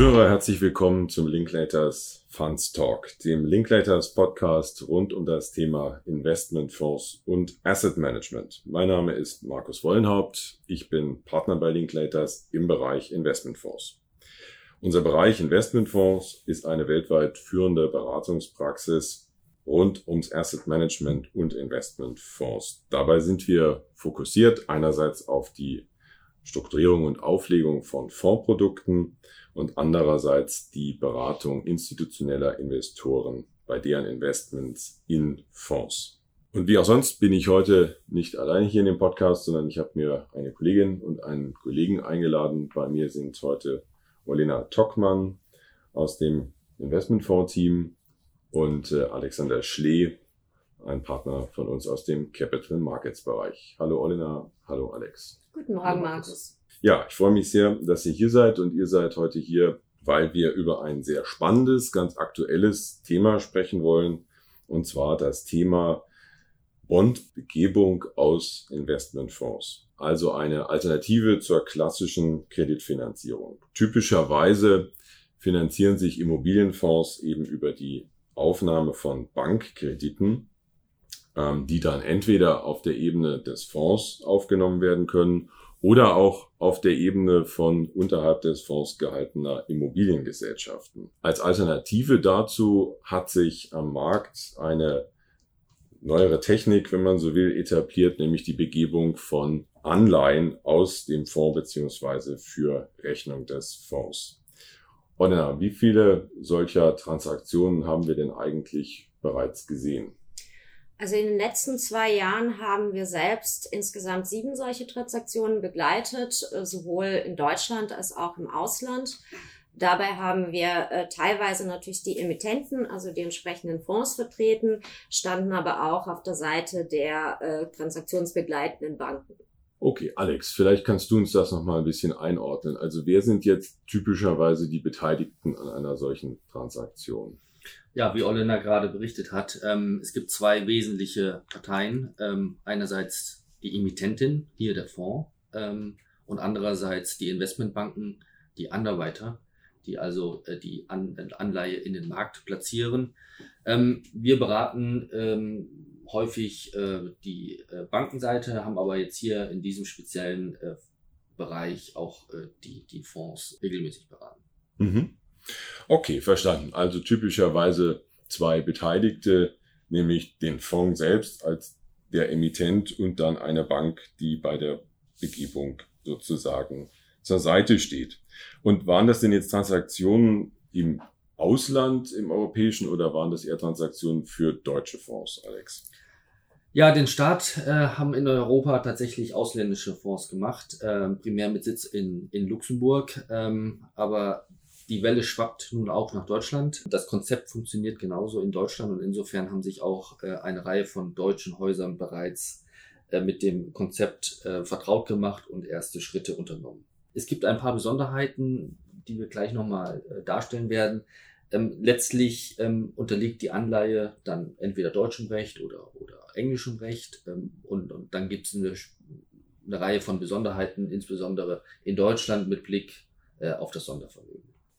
Zuhörer, herzlich willkommen zum Linklaters Funds Talk, dem Linklaters Podcast rund um das Thema Investmentfonds und Asset Management. Mein Name ist Markus Wollenhaupt. Ich bin Partner bei Linklaters im Bereich Investmentfonds. Unser Bereich Investmentfonds ist eine weltweit führende Beratungspraxis rund ums Asset Management und Investmentfonds. Dabei sind wir fokussiert einerseits auf die Strukturierung und Auflegung von Fondsprodukten und andererseits die Beratung institutioneller Investoren bei deren Investments in Fonds. Und wie auch sonst bin ich heute nicht alleine hier in dem Podcast, sondern ich habe mir eine Kollegin und einen Kollegen eingeladen. Bei mir sind heute Olena Tockmann aus dem Investmentfonds-Team und äh, Alexander Schlee, ein Partner von uns aus dem Capital Markets Bereich. Hallo Olena, hallo Alex. Guten Morgen, Markus. Ja, ich freue mich sehr, dass ihr hier seid und ihr seid heute hier, weil wir über ein sehr spannendes, ganz aktuelles Thema sprechen wollen. Und zwar das Thema Bondbegebung aus Investmentfonds. Also eine Alternative zur klassischen Kreditfinanzierung. Typischerweise finanzieren sich Immobilienfonds eben über die Aufnahme von Bankkrediten, ähm, die dann entweder auf der Ebene des Fonds aufgenommen werden können oder auch auf der Ebene von unterhalb des Fonds gehaltener Immobiliengesellschaften. Als Alternative dazu hat sich am Markt eine neuere Technik, wenn man so will, etabliert, nämlich die Begebung von Anleihen aus dem Fonds beziehungsweise für Rechnung des Fonds. Orna, wie viele solcher Transaktionen haben wir denn eigentlich bereits gesehen? Also in den letzten zwei Jahren haben wir selbst insgesamt sieben solche Transaktionen begleitet, äh, sowohl in Deutschland als auch im Ausland. Dabei haben wir äh, teilweise natürlich die Emittenten, also die entsprechenden Fonds vertreten, standen aber auch auf der Seite der äh, transaktionsbegleitenden Banken. Okay, Alex, vielleicht kannst du uns das nochmal ein bisschen einordnen. Also wer sind jetzt typischerweise die Beteiligten an einer solchen Transaktion? Ja, wie Olena gerade berichtet hat, ähm, es gibt zwei wesentliche Parteien. Ähm, einerseits die Emittentin, hier der Fonds, ähm, und andererseits die Investmentbanken, die Underwriter, die also äh, die An Anleihe in den Markt platzieren. Ähm, wir beraten ähm, häufig äh, die äh, Bankenseite, haben aber jetzt hier in diesem speziellen äh, Bereich auch äh, die, die Fonds regelmäßig beraten. Mhm. Okay, verstanden. Also typischerweise zwei Beteiligte, nämlich den Fonds selbst als der Emittent und dann eine Bank, die bei der Begebung sozusagen zur Seite steht. Und waren das denn jetzt Transaktionen im Ausland, im europäischen, oder waren das eher Transaktionen für deutsche Fonds, Alex? Ja, den Start äh, haben in Europa tatsächlich ausländische Fonds gemacht, äh, primär mit Sitz in, in Luxemburg. Ähm, aber die Welle schwappt nun auch nach Deutschland. Das Konzept funktioniert genauso in Deutschland und insofern haben sich auch äh, eine Reihe von deutschen Häusern bereits äh, mit dem Konzept äh, vertraut gemacht und erste Schritte unternommen. Es gibt ein paar Besonderheiten, die wir gleich nochmal darstellen werden. Ähm, letztlich ähm, unterliegt die Anleihe dann entweder deutschem Recht oder, oder englischem Recht ähm, und, und dann gibt es eine, eine Reihe von Besonderheiten, insbesondere in Deutschland mit Blick auf das Sondervermögen.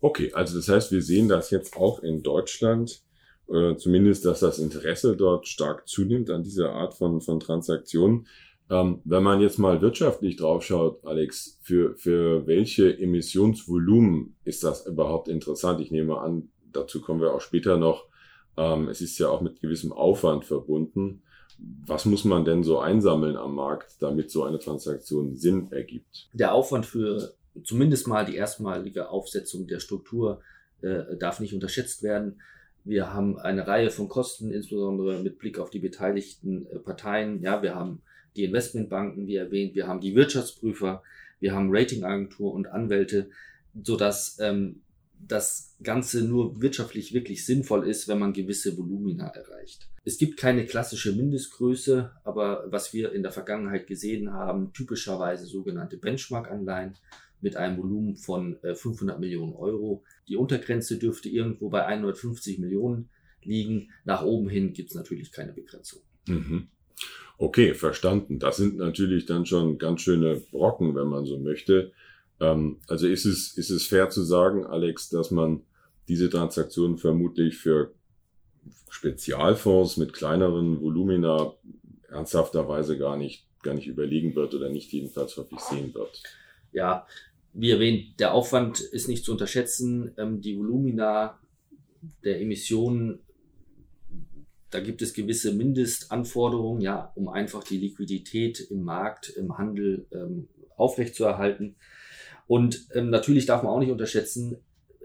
Okay, also das heißt, wir sehen das jetzt auch in Deutschland, äh, zumindest, dass das Interesse dort stark zunimmt an dieser Art von, von Transaktionen. Ähm, wenn man jetzt mal wirtschaftlich draufschaut, Alex, für, für welche Emissionsvolumen ist das überhaupt interessant? Ich nehme an, dazu kommen wir auch später noch. Ähm, es ist ja auch mit gewissem Aufwand verbunden. Was muss man denn so einsammeln am Markt, damit so eine Transaktion Sinn ergibt? Der Aufwand für zumindest mal die erstmalige Aufsetzung der Struktur äh, darf nicht unterschätzt werden. Wir haben eine Reihe von Kosten, insbesondere mit Blick auf die beteiligten äh, Parteien. Ja, wir haben die Investmentbanken, wie erwähnt, wir haben die Wirtschaftsprüfer, wir haben Ratingagentur und Anwälte, so dass ähm, das Ganze nur wirtschaftlich wirklich sinnvoll ist, wenn man gewisse Volumina erreicht. Es gibt keine klassische Mindestgröße, aber was wir in der Vergangenheit gesehen haben, typischerweise sogenannte Benchmark-Anleihen, mit einem Volumen von 500 äh, Millionen Euro. Die Untergrenze dürfte irgendwo bei 150 Millionen liegen. Nach oben hin gibt es natürlich keine Begrenzung. Mhm. Okay, verstanden. Das sind natürlich dann schon ganz schöne Brocken, wenn man so möchte. Ähm, also ist es, ist es fair zu sagen, Alex, dass man diese Transaktionen vermutlich für Spezialfonds mit kleineren Volumina ernsthafterweise gar nicht, gar nicht überlegen wird oder nicht jedenfalls häufig sehen wird. Ja, wie erwähnt, der Aufwand ist nicht zu unterschätzen. Ähm, die Volumina der Emissionen, da gibt es gewisse Mindestanforderungen, ja, um einfach die Liquidität im Markt, im Handel ähm, aufrechtzuerhalten. Und ähm, natürlich darf man auch nicht unterschätzen,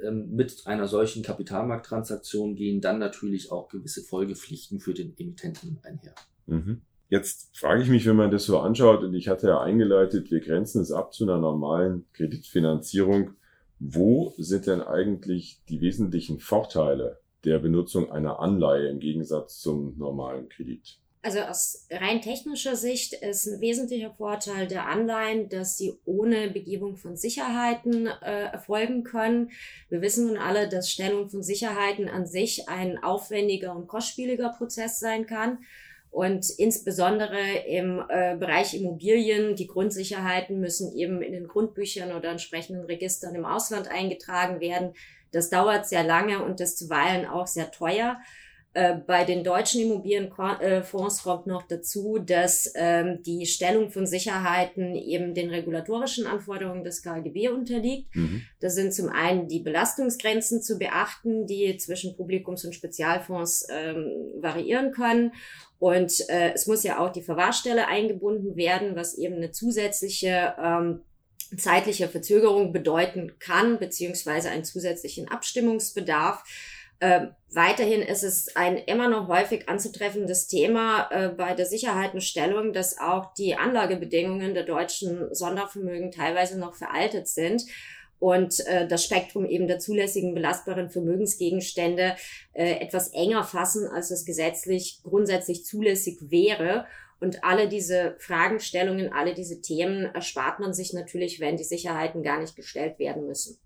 ähm, mit einer solchen Kapitalmarkttransaktion gehen dann natürlich auch gewisse Folgepflichten für den Emittenten einher. Mhm. Jetzt frage ich mich, wenn man das so anschaut, und ich hatte ja eingeleitet, wir grenzen es ab zu einer normalen Kreditfinanzierung. Wo sind denn eigentlich die wesentlichen Vorteile der Benutzung einer Anleihe im Gegensatz zum normalen Kredit? Also aus rein technischer Sicht ist ein wesentlicher Vorteil der Anleihen, dass sie ohne Begebung von Sicherheiten äh, erfolgen können. Wir wissen nun alle, dass Stellung von Sicherheiten an sich ein aufwendiger und kostspieliger Prozess sein kann. Und insbesondere im äh, Bereich Immobilien, die Grundsicherheiten müssen eben in den Grundbüchern oder entsprechenden Registern im Ausland eingetragen werden. Das dauert sehr lange und ist zuweilen auch sehr teuer. Äh, bei den deutschen Immobilienfonds kommt noch dazu, dass ähm, die Stellung von Sicherheiten eben den regulatorischen Anforderungen des KGB unterliegt. Mhm. Da sind zum einen die Belastungsgrenzen zu beachten, die zwischen Publikums- und Spezialfonds ähm, variieren können. Und äh, es muss ja auch die Verwahrstelle eingebunden werden, was eben eine zusätzliche ähm, zeitliche Verzögerung bedeuten kann, beziehungsweise einen zusätzlichen Abstimmungsbedarf. Äh, weiterhin ist es ein immer noch häufig anzutreffendes Thema äh, bei der Sicherheitenstellung, dass auch die Anlagebedingungen der deutschen Sondervermögen teilweise noch veraltet sind und äh, das Spektrum eben der zulässigen belastbaren Vermögensgegenstände äh, etwas enger fassen, als es gesetzlich grundsätzlich zulässig wäre. Und alle diese Fragestellungen, alle diese Themen erspart man sich natürlich, wenn die Sicherheiten gar nicht gestellt werden müssen.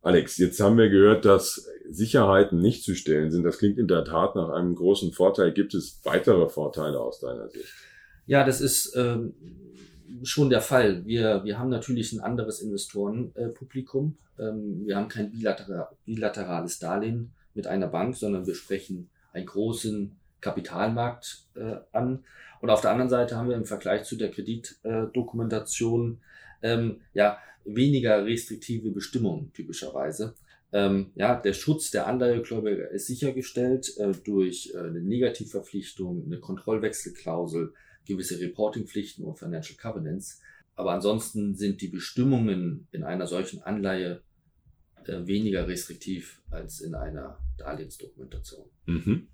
Alex, jetzt haben wir gehört, dass Sicherheiten nicht zu stellen sind. Das klingt in der Tat nach einem großen Vorteil. Gibt es weitere Vorteile aus deiner Sicht? Ja, das ist ähm, schon der Fall. Wir, wir haben natürlich ein anderes Investorenpublikum. Ähm, wir haben kein bilateral, bilaterales Darlehen mit einer Bank, sondern wir sprechen einen großen Kapitalmarkt äh, an. Und auf der anderen Seite haben wir im Vergleich zu der Kreditdokumentation äh, ähm, ja weniger restriktive Bestimmungen typischerweise. Ähm, ja, der Schutz der Anleihegläubiger ist sichergestellt äh, durch äh, eine Negativverpflichtung, eine Kontrollwechselklausel, gewisse Reportingpflichten und Financial Covenants. Aber ansonsten sind die Bestimmungen in einer solchen Anleihe äh, weniger restriktiv als in einer Darlehensdokumentation. Mhm.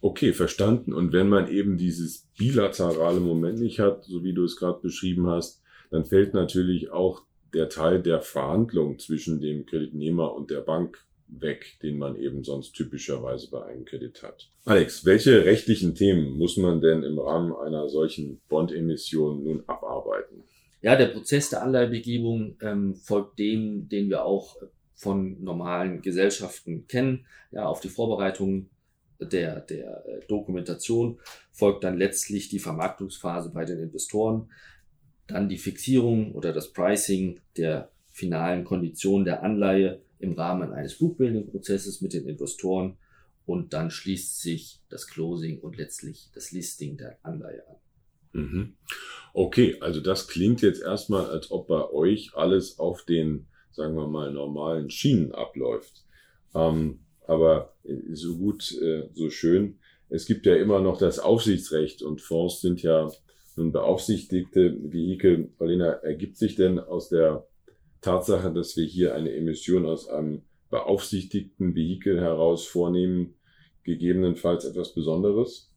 Okay, verstanden. Und wenn man eben dieses bilaterale Moment nicht hat, so wie du es gerade beschrieben hast, dann fällt natürlich auch der Teil der Verhandlung zwischen dem Kreditnehmer und der Bank weg, den man eben sonst typischerweise bei einem Kredit hat. Alex, welche rechtlichen Themen muss man denn im Rahmen einer solchen Bondemission nun abarbeiten? Ja, der Prozess der Anleihebegebung ähm, folgt dem, den wir auch von normalen Gesellschaften kennen. Ja, auf die Vorbereitung der, der äh, Dokumentation folgt dann letztlich die Vermarktungsphase bei den Investoren, dann die Fixierung oder das Pricing der finalen Konditionen der Anleihe im Rahmen eines Bookbuilding-Prozesses mit den Investoren und dann schließt sich das Closing und letztlich das Listing der Anleihe an. Mhm. Okay, also das klingt jetzt erstmal, als ob bei euch alles auf den, sagen wir mal, normalen Schienen abläuft. Ähm, aber so gut, äh, so schön. Es gibt ja immer noch das Aufsichtsrecht und Fonds sind ja nun beaufsichtigte Vehikel. Paulina, ergibt sich denn aus der Tatsache, dass wir hier eine Emission aus einem beaufsichtigten Vehikel heraus vornehmen, gegebenenfalls etwas Besonderes?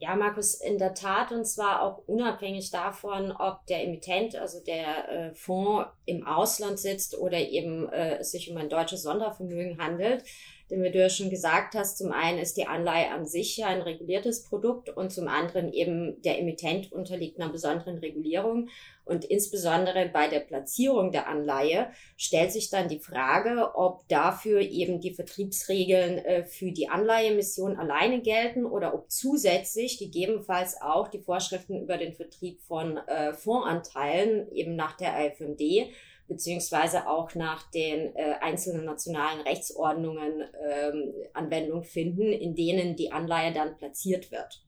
Ja, Markus, in der Tat, und zwar auch unabhängig davon, ob der Emittent, also der äh, Fonds im Ausland sitzt oder eben äh, es sich um ein deutsches Sondervermögen handelt. Denn wie du ja schon gesagt hast, zum einen ist die Anleihe an sich ja ein reguliertes Produkt und zum anderen eben der Emittent unterliegt einer besonderen Regulierung. Und insbesondere bei der Platzierung der Anleihe stellt sich dann die Frage, ob dafür eben die Vertriebsregeln äh, für die Anleihemission alleine gelten oder ob zusätzlich gegebenenfalls auch die Vorschriften über den Vertrieb von äh, Fondsanteilen eben nach der AFMD beziehungsweise auch nach den äh, einzelnen nationalen Rechtsordnungen ähm, Anwendung finden, in denen die Anleihe dann platziert wird.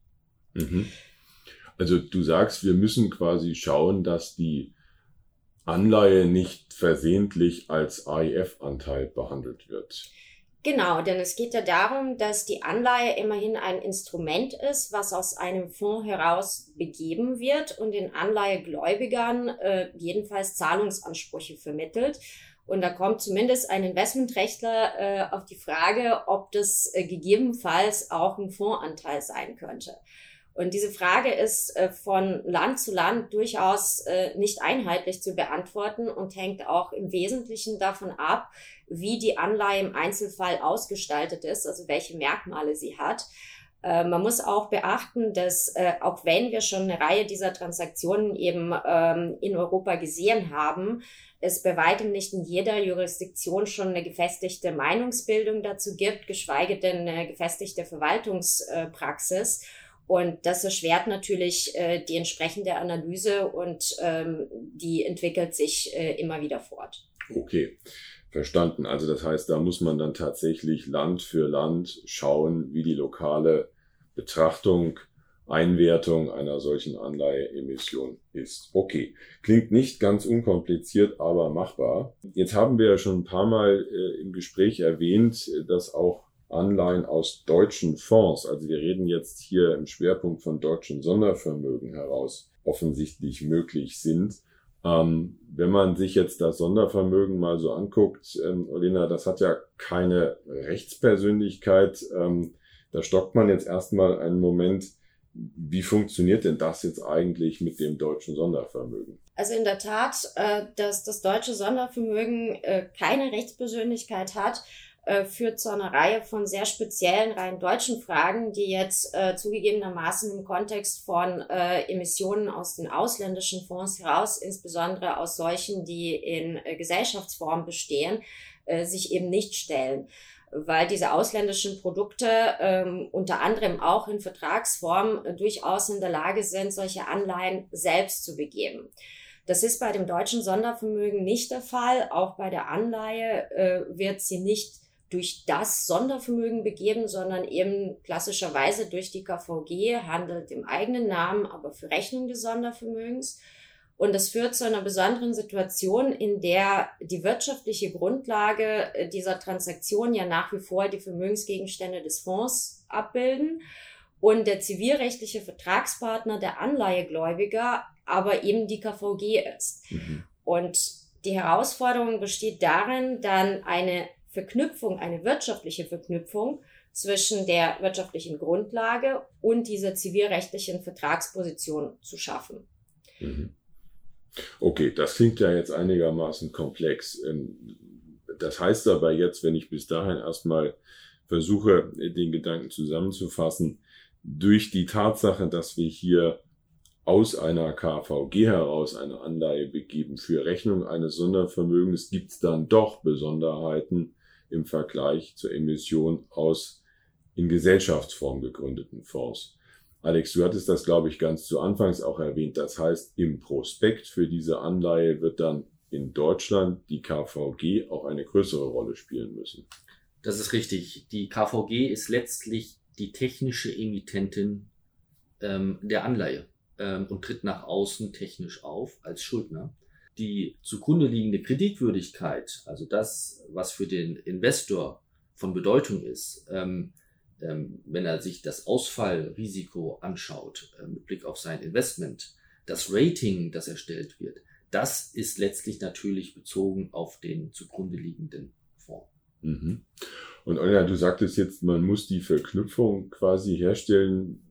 Mhm. Also du sagst, wir müssen quasi schauen, dass die Anleihe nicht versehentlich als AIF-Anteil behandelt wird. Genau, denn es geht ja darum, dass die Anleihe immerhin ein Instrument ist, was aus einem Fonds heraus begeben wird und den Anleihegläubigern äh, jedenfalls Zahlungsansprüche vermittelt. Und da kommt zumindest ein Investmentrechtler äh, auf die Frage, ob das äh, gegebenenfalls auch ein Fondsanteil sein könnte. Und diese Frage ist äh, von Land zu Land durchaus äh, nicht einheitlich zu beantworten und hängt auch im Wesentlichen davon ab, wie die Anleihe im Einzelfall ausgestaltet ist, also welche Merkmale sie hat. Äh, man muss auch beachten, dass auch wenn wir schon eine Reihe dieser Transaktionen eben ähm, in Europa gesehen haben, es bei weitem nicht in jeder Jurisdiktion schon eine gefestigte Meinungsbildung dazu gibt, geschweige denn eine gefestigte Verwaltungspraxis. Und das erschwert natürlich äh, die entsprechende Analyse und ähm, die entwickelt sich äh, immer wieder fort. Okay. Verstanden. Also das heißt, da muss man dann tatsächlich Land für Land schauen, wie die lokale Betrachtung, Einwertung einer solchen Anleiheemission ist. Okay, klingt nicht ganz unkompliziert, aber machbar. Jetzt haben wir ja schon ein paar Mal äh, im Gespräch erwähnt, dass auch Anleihen aus deutschen Fonds, also wir reden jetzt hier im Schwerpunkt von deutschen Sondervermögen heraus, offensichtlich möglich sind. Ähm, wenn man sich jetzt das Sondervermögen mal so anguckt, ähm, Olena, das hat ja keine Rechtspersönlichkeit. Ähm, da stockt man jetzt erstmal einen Moment. Wie funktioniert denn das jetzt eigentlich mit dem deutschen Sondervermögen? Also in der Tat, äh, dass das deutsche Sondervermögen äh, keine Rechtspersönlichkeit hat, äh, führt zu einer Reihe von sehr speziellen, rein deutschen Fragen, die jetzt äh, zugegebenermaßen im Kontext von äh, Emissionen aus den ausländischen Fonds heraus, insbesondere aus solchen, die in äh, Gesellschaftsform bestehen, äh, sich eben nicht stellen weil diese ausländischen Produkte ähm, unter anderem auch in Vertragsform äh, durchaus in der Lage sind, solche Anleihen selbst zu begeben. Das ist bei dem deutschen Sondervermögen nicht der Fall. Auch bei der Anleihe äh, wird sie nicht durch das Sondervermögen begeben, sondern eben klassischerweise durch die KVG, handelt im eigenen Namen, aber für Rechnung des Sondervermögens. Und das führt zu einer besonderen Situation, in der die wirtschaftliche Grundlage äh, dieser Transaktion ja nach wie vor die Vermögensgegenstände des Fonds abbilden und der zivilrechtliche Vertragspartner der Anleihegläubiger aber eben die KVG ist. Mhm. Und die Herausforderung besteht darin, dann eine Verknüpfung, eine wirtschaftliche Verknüpfung zwischen der wirtschaftlichen Grundlage und dieser zivilrechtlichen Vertragsposition zu schaffen. Mhm. Okay, das klingt ja jetzt einigermaßen komplex. Ähm, das heißt aber jetzt, wenn ich bis dahin erstmal versuche, den Gedanken zusammenzufassen, durch die Tatsache, dass wir hier aus einer KVG heraus eine Anleihe begeben für Rechnung eines Sondervermögens, gibt es dann doch Besonderheiten, im Vergleich zur Emission aus in Gesellschaftsform gegründeten Fonds. Alex, du hattest das, glaube ich, ganz zu Anfangs auch erwähnt. Das heißt, im Prospekt für diese Anleihe wird dann in Deutschland die KVG auch eine größere Rolle spielen müssen. Das ist richtig. Die KVG ist letztlich die technische Emittentin ähm, der Anleihe ähm, und tritt nach außen technisch auf als Schuldner die zugrunde liegende Kreditwürdigkeit, also das, was für den Investor von Bedeutung ist, ähm, ähm, wenn er sich das Ausfallrisiko anschaut äh, mit Blick auf sein Investment, das Rating, das erstellt wird, das ist letztlich natürlich bezogen auf den zugrunde liegenden Fonds. Mhm. Und Olga, du sagtest jetzt, man muss die Verknüpfung quasi herstellen.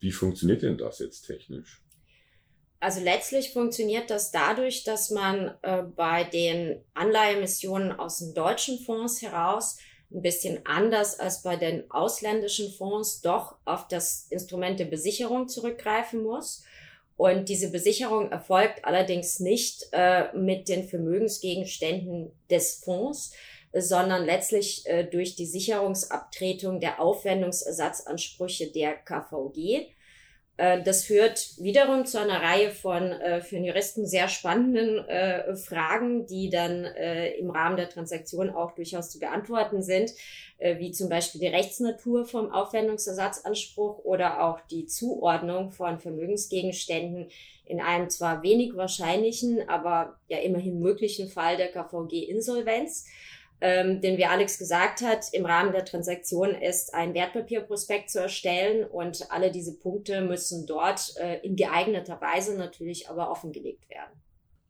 Wie funktioniert denn das jetzt technisch? Also letztlich funktioniert das dadurch, dass man äh, bei den Anleihemissionen aus den deutschen Fonds heraus ein bisschen anders als bei den ausländischen Fonds doch auf das Instrument der Besicherung zurückgreifen muss. Und diese Besicherung erfolgt allerdings nicht äh, mit den Vermögensgegenständen des Fonds, sondern letztlich äh, durch die Sicherungsabtretung der Aufwendungsersatzansprüche der KVG. Äh, das führt wiederum zu einer Reihe von äh, für den Juristen sehr spannenden äh, Fragen, die dann im Rahmen der Transaktion auch durchaus zu beantworten sind, wie zum Beispiel die Rechtsnatur vom Aufwendungsersatzanspruch oder auch die Zuordnung von Vermögensgegenständen in einem zwar wenig wahrscheinlichen, aber ja immerhin möglichen Fall der KVG-Insolvenz ähm, denn wie Alex gesagt hat, im Rahmen der Transaktion ist ein Wertpapierprospekt zu erstellen und alle diese Punkte müssen dort äh, in geeigneter Weise natürlich aber offengelegt werden.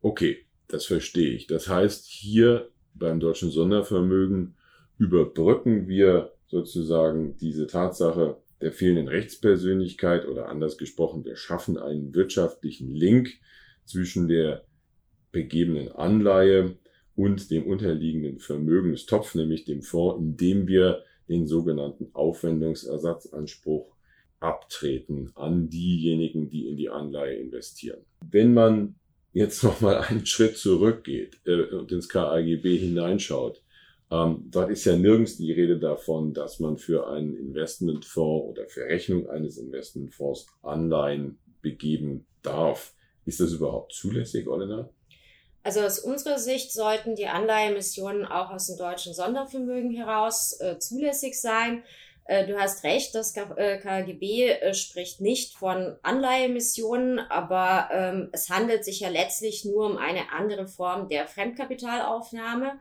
Okay, das verstehe ich. Das heißt, hier beim deutschen Sondervermögen überbrücken wir sozusagen diese Tatsache der fehlenden Rechtspersönlichkeit oder anders gesprochen, wir schaffen einen wirtschaftlichen Link zwischen der begebenen Anleihe und dem unterliegenden Vermögenstopf, nämlich dem Fonds, in dem wir den sogenannten Aufwendungsersatzanspruch abtreten an diejenigen, die in die Anleihe investieren. Wenn man jetzt nochmal einen Schritt zurückgeht äh, und ins KAGB hineinschaut, ähm, dort ist ja nirgends die Rede davon, dass man für einen Investmentfonds oder für Rechnung eines Investmentfonds Anleihen begeben darf. Ist das überhaupt zulässig, Olena? Also aus unserer Sicht sollten die Anleihemissionen auch aus dem deutschen Sondervermögen heraus äh, zulässig sein. Äh, du hast recht, das KGB äh, äh, spricht nicht von Anleihemissionen, aber ähm, es handelt sich ja letztlich nur um eine andere Form der Fremdkapitalaufnahme.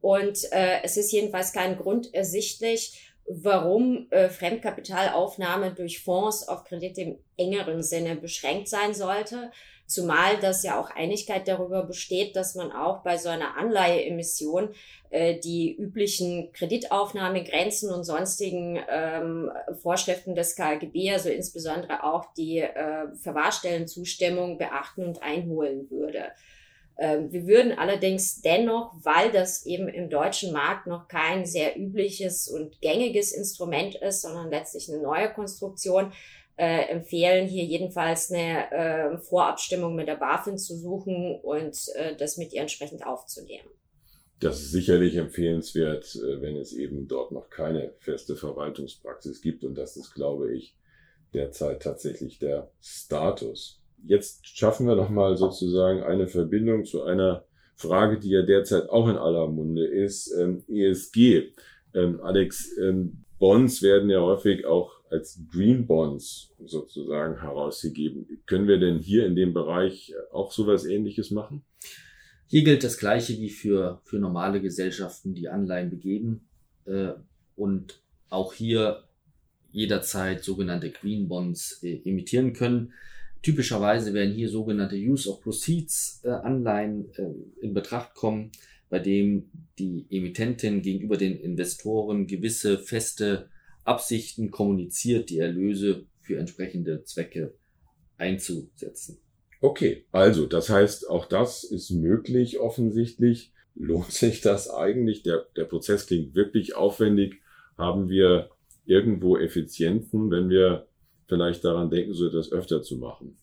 Und äh, es ist jedenfalls kein Grund ersichtlich, warum äh, Fremdkapitalaufnahme durch Fonds auf Kredit im engeren Sinne beschränkt sein sollte. Zumal das ja auch Einigkeit darüber besteht, dass man auch bei so einer Anleiheemission äh, die üblichen Kreditaufnahmegrenzen und sonstigen ähm, Vorschriften des KGB, also insbesondere auch die äh, Verwahrstellenzustimmung beachten und einholen würde. Ähm, wir würden allerdings dennoch, weil das eben im deutschen Markt noch kein sehr übliches und gängiges Instrument ist, sondern letztlich eine neue Konstruktion, äh, empfehlen, hier jedenfalls eine äh, Vorabstimmung mit der BaFin zu suchen und äh, das mit ihr entsprechend aufzunehmen. Das ist sicherlich empfehlenswert, äh, wenn es eben dort noch keine feste Verwaltungspraxis gibt. Und das ist, glaube ich, derzeit tatsächlich der Status. Jetzt schaffen wir noch mal sozusagen eine Verbindung zu einer Frage, die ja derzeit auch in aller Munde ist, ähm, ESG. Ähm, Alex, ähm, Bonds werden ja häufig auch als Green Bonds sozusagen herausgegeben. Können wir denn hier in dem Bereich auch sowas ähnliches machen? Hier gilt das Gleiche wie für, für normale Gesellschaften, die Anleihen begeben. Äh, und auch hier jederzeit sogenannte Green Bonds äh, emittieren können. Typischerweise werden hier sogenannte Use of Proceeds äh, Anleihen in Betracht kommen, bei dem die Emittentin gegenüber den Investoren gewisse feste Absichten kommuniziert, die Erlöse für entsprechende Zwecke einzusetzen. Okay, also das heißt, auch das ist möglich offensichtlich. Lohnt sich das eigentlich? Der, der Prozess klingt wirklich aufwendig. Haben wir irgendwo Effizienzen, wenn wir vielleicht daran denken, so etwas öfter zu machen?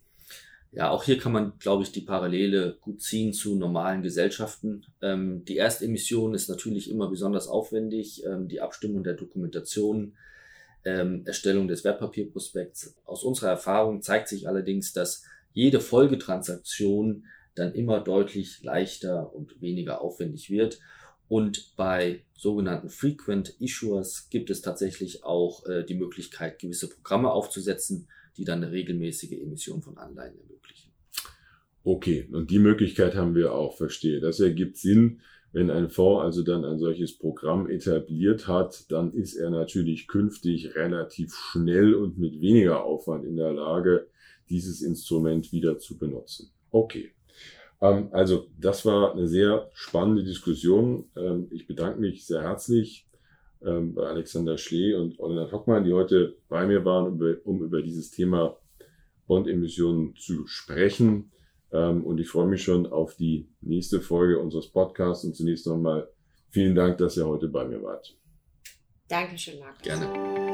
Ja, auch hier kann man, glaube ich, die Parallele gut ziehen zu normalen Gesellschaften. Ähm, die Erstemission ist natürlich immer besonders aufwendig. Ähm, die Abstimmung der Dokumentation, ähm, Erstellung des Wertpapierprospekts. Aus unserer Erfahrung zeigt sich allerdings, dass jede Folgetransaktion dann immer deutlich leichter und weniger aufwendig wird. Und bei sogenannten Frequent Issuers gibt es tatsächlich auch äh, die Möglichkeit, gewisse Programme aufzusetzen, die dann eine regelmäßige Emission von Anleihen ermöglichen. Okay, und die Möglichkeit haben wir auch, verstehe. Das ergibt Sinn. Wenn ein Fonds also dann ein solches Programm etabliert hat, dann ist er natürlich künftig relativ schnell und mit weniger Aufwand in der Lage, dieses Instrument wieder zu benutzen. Okay. Ähm, also das war eine sehr spannende Diskussion. Ähm, ich bedanke mich sehr herzlich ähm, bei Alexander Schlee und Olena Hockmann, die heute bei mir waren, um über dieses Thema Bondemissionen zu sprechen. Ähm, und ich freue mich schon auf die nächste Folge unseres Podcasts. Und zunächst nochmal vielen Dank, dass ihr heute bei mir wart. Dankeschön, Markus. Gerne.